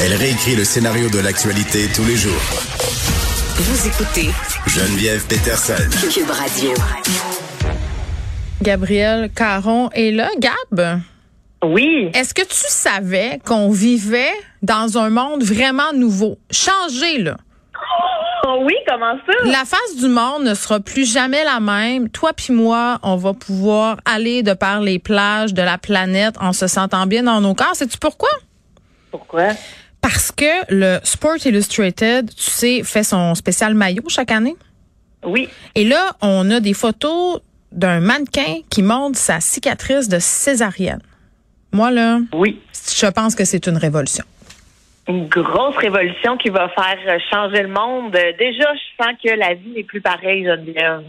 Elle réécrit le scénario de l'actualité tous les jours. Vous écoutez Geneviève Peterson. Cube Radio. Gabriel Caron est là. Gab, Oui. est-ce que tu savais qu'on vivait dans un monde vraiment nouveau? Changé, là. Oh oui, comment ça? La face du monde ne sera plus jamais la même. Toi puis moi, on va pouvoir aller de par les plages de la planète en se sentant bien dans nos corps. Sais-tu pourquoi? Pourquoi? Parce que le Sport Illustrated, tu sais, fait son spécial maillot chaque année? Oui. Et là, on a des photos d'un mannequin qui montre sa cicatrice de césarienne. Moi, là, Oui. je pense que c'est une révolution. Une grosse révolution qui va faire changer le monde. Déjà, je sens que la vie n'est plus pareille, Geneviève.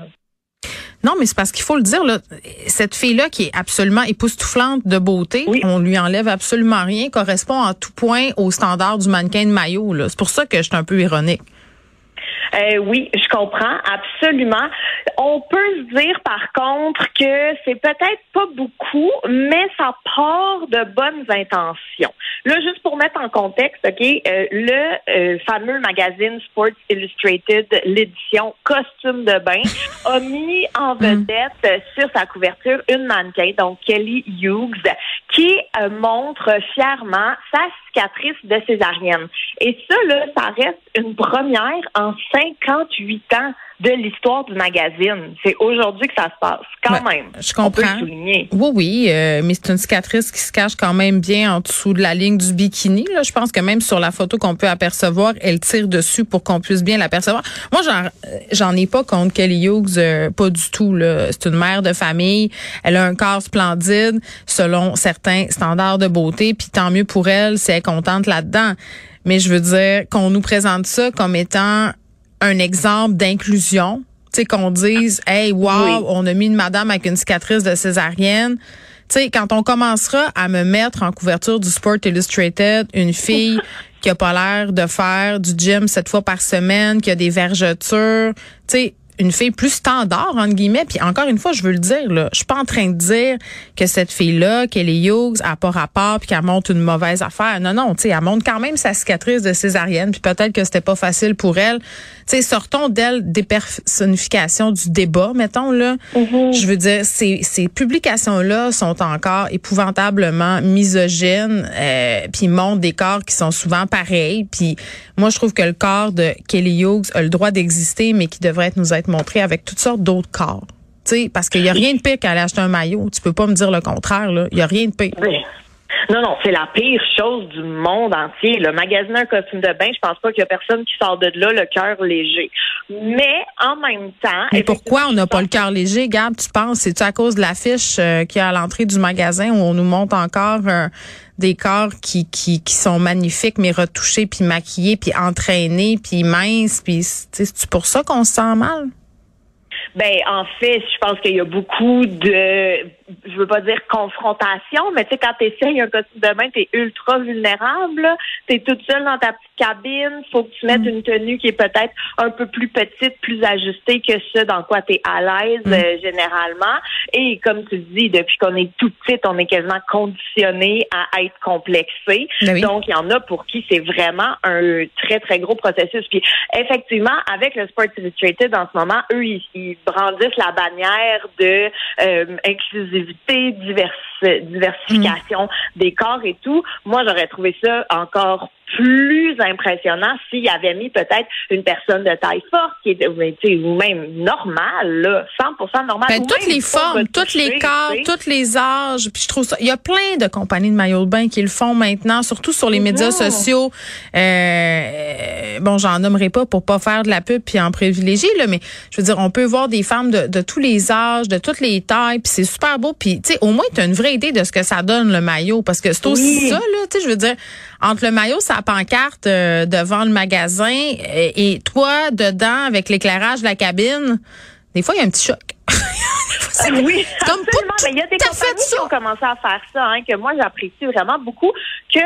Non, mais c'est parce qu'il faut le dire, là, cette fille-là qui est absolument époustouflante de beauté, Oui. on lui enlève absolument rien, correspond en tout point au standard du mannequin de maillot. C'est pour ça que je suis un peu ironique. Euh, oui, je comprends, absolument. On peut se dire, par contre, que c'est peut-être pas beaucoup, mais ça part de bonnes intentions. Là, juste pour mettre en contexte, OK, euh, le euh, fameux magazine Sports Illustrated, l'édition costume de bain, a mis en vedette euh, sur sa couverture une mannequin, donc Kelly Hughes, qui euh, montre fièrement sa cicatrice de césarienne. Et ça, là, ça reste une première en 58 ans de l'histoire du magazine. C'est aujourd'hui que ça se passe, quand Ouais, même. je On peut comprends. le souligner. Oui, oui, euh, mais c'est une cicatrice qui se cache quand même bien en dessous de la ligne du bikini. Là. Je pense que même sur la photo qu'on peut apercevoir, elle tire dessus pour qu'on puisse bien l'apercevoir. Moi, j'en, euh, j'en ai pas contre Kelly Hughes, euh, pas du tout. Là. C'est une mère de famille. Elle a un corps splendide selon certains standards de beauté. Puis tant mieux pour elle si elle est contente là-dedans. Mais je veux dire qu'on nous présente ça comme étant un exemple d'inclusion. Tu sais, qu'on dise, hey, wow, Oui. on a mis une madame avec une cicatrice de césarienne. Tu sais, quand on commencera à me mettre en couverture du Sport Illustrated, une fille qui a pas l'air de faire du gym sept fois par semaine, qui a des vergetures, tu sais, une fille plus standard, entre guillemets. Puis encore une fois, je veux le dire, là, je suis pas en train de dire que cette fille-là, Kelly Hughes, a pas rapport puis qu'elle monte une mauvaise affaire. Non, non, tu sais, elle monte quand même sa cicatrice de césarienne. Puis peut-être que c'était pas facile pour elle. Tu sais, sortons d'elle des personnifications du débat, mettons, là. Je veux dire, ces, ces publications-là sont encore épouvantablement misogynes, euh, puis montrent des corps qui sont souvent pareils. Puis moi, je trouve que le corps de Kelly Hughes a le droit d'exister, mais qui devrait nous être montré avec toutes sortes d'autres corps. Tu sais, parce qu'il y a rien de pire qu'aller acheter un maillot. Tu peux pas me dire le contraire, là. Il y a rien de pire. Mais- Non, non, c'est la pire chose du monde entier. Le magasiner un costume de bain, je pense pas qu'il y a personne qui sort de là le cœur léger. Mais en même temps, Mais pourquoi on n'a pas le cœur léger, Gab, tu penses? C'est-tu à cause de l'affiche euh, qu'il y a à l'entrée du magasin où on nous montre encore euh, des corps qui, qui, qui sont magnifiques, mais retouchés, puis maquillés, puis entraînés, puis minces, puis c'est pour ça qu'on se sent mal? Ben, en fait, je pense qu'il y a beaucoup de, je veux pas dire confrontation, mais tu sais, quand tu essayes un costume de bain, t'es ultra vulnérable. Tu es toute seule dans ta petite cabine. faut que tu mettes une tenue qui est peut-être un peu plus petite, plus ajustée que ce dans quoi tu es à l'aise euh, généralement. Et comme tu dis, depuis qu'on est tout petite, on est quasiment conditionné à être complexé. Ben oui. Donc, il y en a pour qui c'est vraiment un très, très gros processus. Puis, effectivement, avec le Sports Illustrated en ce moment, eux, ils, brandissent la bannière de euh, inclusivité, divers- diversification des corps et tout. Moi, j'aurais trouvé ça encore plus impressionnant s'il avait mis peut-être une personne de taille forte qui est ou même normale, là, 100% normale. Ben, toutes les formes, toutes les corps, tous les âges. Puis je trouve ça. Il y a plein de compagnies de maillots de bain qui le font maintenant, surtout sur les médias mm-hmm. sociaux. Euh, bon, j'en nommerai pas pour pas faire de la pub puis en privilégier, là, mais je veux dire, on peut voir des femmes de, de tous les âges, de toutes les tailles, puis c'est super beau. Puis tu sais, au moins tu as une vraie idée de ce que ça donne le maillot, parce que c'est aussi ça, là. Tu sais, je veux dire, entre le maillot, sa pancarte euh, devant le magasin et, toi dedans avec l'éclairage de la cabine, des fois il y a un petit choc. oui, comme absolument. Mais il y a des compagnies qui ont commencé à faire ça, hein, que moi j'apprécie vraiment beaucoup, que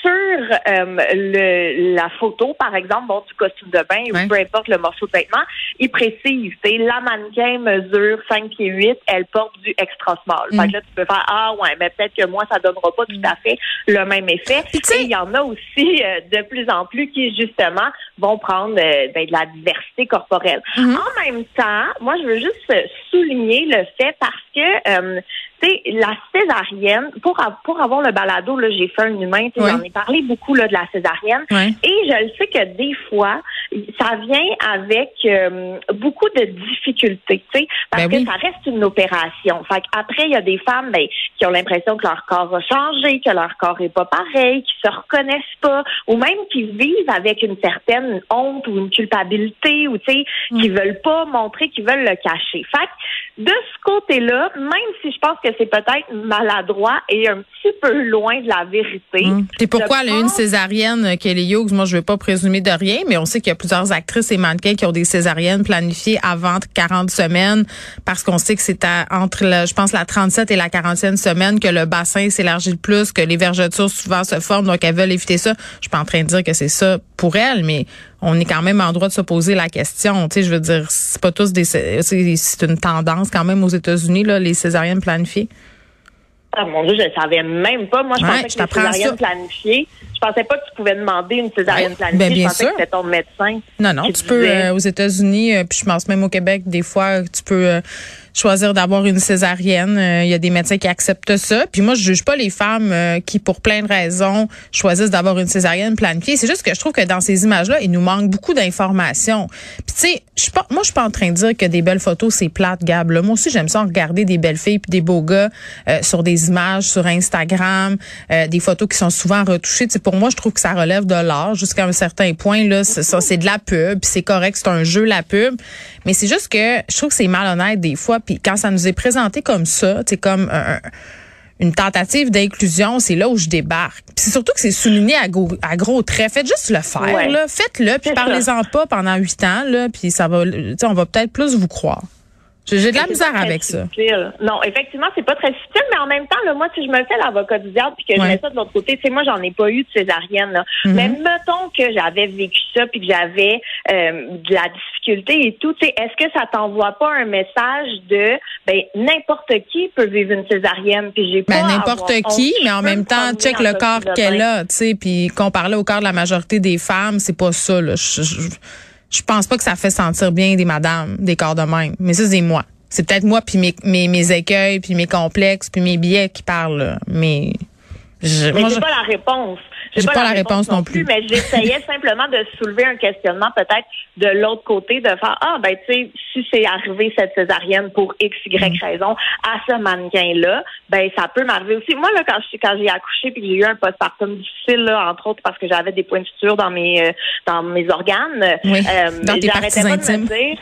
sur euh, le, la photo, par exemple, bon, du costume de bain ou peu importe le morceau de vêtement, il précise, la mannequin mesure 5 pieds 8, elle porte du extra small. Fait que là, tu peux faire, ah ouais, mais peut-être que moi, ça donnera pas tout à fait le même effet. Et il y en a aussi euh, de plus en plus qui, justement, vont prendre euh, ben, de la diversité corporelle. Mm-hmm. En même temps, moi, je veux juste souligner le fait parce que sais, la césarienne, pour, pour avoir le balado, là, j'ai fait un humain, j'en ai parlé beaucoup là, de la césarienne. Et je le sais que des fois, ça vient avec euh, beaucoup de difficultés, tu sais, parce ben que ça reste une opération. Fait après, il y a des femmes ben, qui ont l'impression que leur corps a changé, que leur corps est pas pareil, qui se reconnaissent pas, ou même qui vivent avec une certaine honte ou une culpabilité, ou tu sais, qui mm. veulent pas montrer, qui veulent le cacher. Fait de ce côté-là, même si je pense que c'est peut-être maladroit et un petit peu loin de la vérité. Hum. C'est pourquoi elle a une césarienne, euh, Kelly Hughes? Moi, je ne veux pas présumer de rien, mais on sait qu'il y a plusieurs actrices et mannequins qui ont des césariennes planifiées avant 40 semaines parce qu'on sait que c'est entre, je pense, la 37 et la 40e semaine que le bassin s'élargit le plus, que les vergetures souvent se forment, donc elles veulent éviter ça. Je suis pas en train de dire que c'est ça pour elles, mais on est quand même en droit de se poser la question. Tu sais, je veux dire, c'est pas tous des, c'est une tendance quand même aux États-Unis là, les césariennes planifiées. Ah mon Dieu, je ne savais même pas. Moi, je pensais que les césariennes planifiées, je pensais pas que tu pouvais demander une césarienne planifiée. Ben, bien je pensais sûr. que c'était ton médecin. Non, non, tu peux euh, aux États-Unis, euh, puis je pense même au Québec, des fois, tu peux euh, choisir d'avoir une césarienne. Euh, il y a des médecins qui acceptent ça. Puis moi, je juge pas les femmes euh, qui, pour plein de raisons, choisissent d'avoir une césarienne planifiée. C'est juste que je trouve que dans ces images-là, il nous manque beaucoup d'informations. Puis tu sais, je pas, moi, je suis pas en train de dire que des belles photos, c'est plate, Gab. Moi aussi, j'aime ça regarder des belles filles puis des beaux gars euh, sur des images sur Instagram, des photos qui sont souvent retouchées. sais, pour moi, je trouve que ça relève de l'art jusqu'à un certain point. Là, ça, c'est de la pub, c'est correct, c'est un jeu la pub. Mais c'est juste que je trouve que c'est malhonnête des fois. Puis quand ça nous est présenté comme ça, c'est comme une tentative d'inclusion, c'est là où je débarque. Puis c'est surtout que c'est souligné à gros, à gros traits. Faites juste le faire, là. Faites-le, puis parlez-en pas pendant huit ans, là, puis ça va, on va peut-être plus vous croire. J'ai de la misère avec ça. Non, effectivement, c'est pas très subtil, mais en même temps, là, moi, si je me fais l'avocat du diable puis que je mets ça de l'autre côté, tu sais, moi, j'en ai pas eu de césarienne, là. Mm-hmm. Mais mettons que j'avais vécu ça puis que j'avais euh, de la difficulté et tout, tu sais, est-ce que ça t'envoie pas un message de, ben, n'importe qui peut vivre une césarienne puis j'ai ben, pas n'importe qui, mais en même temps, check le corps qu'elle a, tu sais, puis qu'on parlait au corps de la majorité des femmes, c'est pas ça, là je pense pas que ça fait sentir bien des madames, des corps de même. Mais ça, c'est moi. C'est peut-être moi puis mes, mes, mes, écueils, puis mes complexes, puis mes billets qui parlent. Mais je, mais j'ai pas la réponse. J'ai pas, pas, la réponse, non plus. Mais j'essayais simplement de soulever un questionnement peut-être de l'autre côté, de faire ah ben tu sais si c'est arrivé cette césarienne pour x y mm. raison à ce mannequin là, ben ça peut m'arriver aussi. Moi là quand je quand j'ai accouché puis j'ai eu un postpartum difficile là, entre autres parce que j'avais des points de suture dans mes euh, dans mes organes, oui, euh, dans tes parties intimes. De me dire,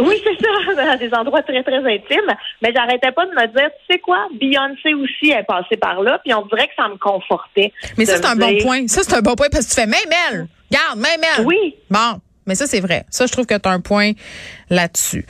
oui, c'est ça, dans des endroits très, très intimes. Mais j'arrêtais pas de me dire, tu sais quoi, Beyoncé aussi est passée par là, puis on dirait que ça me confortait. Mais ça, c'est un bon point. Ça, c'est un bon point parce que tu fais, même elle, garde, même elle. Oui. Bon. Mais ça, c'est vrai. Ça, je trouve que tu as un point là-dessus.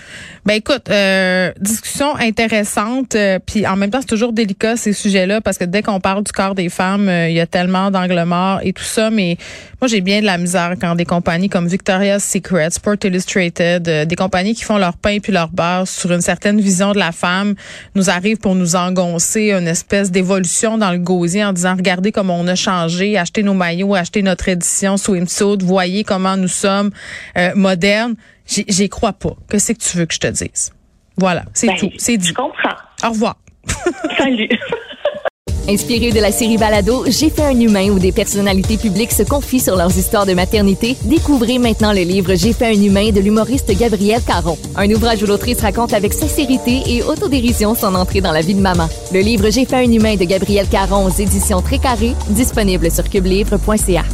Ben écoute, euh, discussion intéressante, euh, puis en même temps, c'est toujours délicat ces sujets-là parce que dès qu'on parle du corps des femmes, euh, il y a tellement d'angles morts et tout ça, mais moi j'ai bien de la misère quand des compagnies comme Victoria's Secret, Sport Illustrated, des compagnies qui font leur pain puis leur beurre sur une certaine vision de la femme, nous arrivent pour nous engoncer une espèce d'évolution dans le gosier en disant regardez comment on a changé, achetez nos maillots, achetez notre édition swimsuit, voyez comment nous sommes modernes. J'y crois pas. Que c'est que tu veux que je te dise? Voilà, c'est ben, tout. C'est dit. Je comprends. Au revoir. Salut. Inspiré de la série Balado, J'ai fait un humain où des personnalités publiques se confient sur leurs histoires de maternité, découvrez maintenant le livre J'ai fait un humain de l'humoriste Gabriel Caron. Un ouvrage où l'autrice raconte avec sincérité et autodérision son entrée dans la vie de maman. Le livre J'ai fait un humain de Gabriel Caron aux éditions Très Carré, disponible sur cubelivre.ca.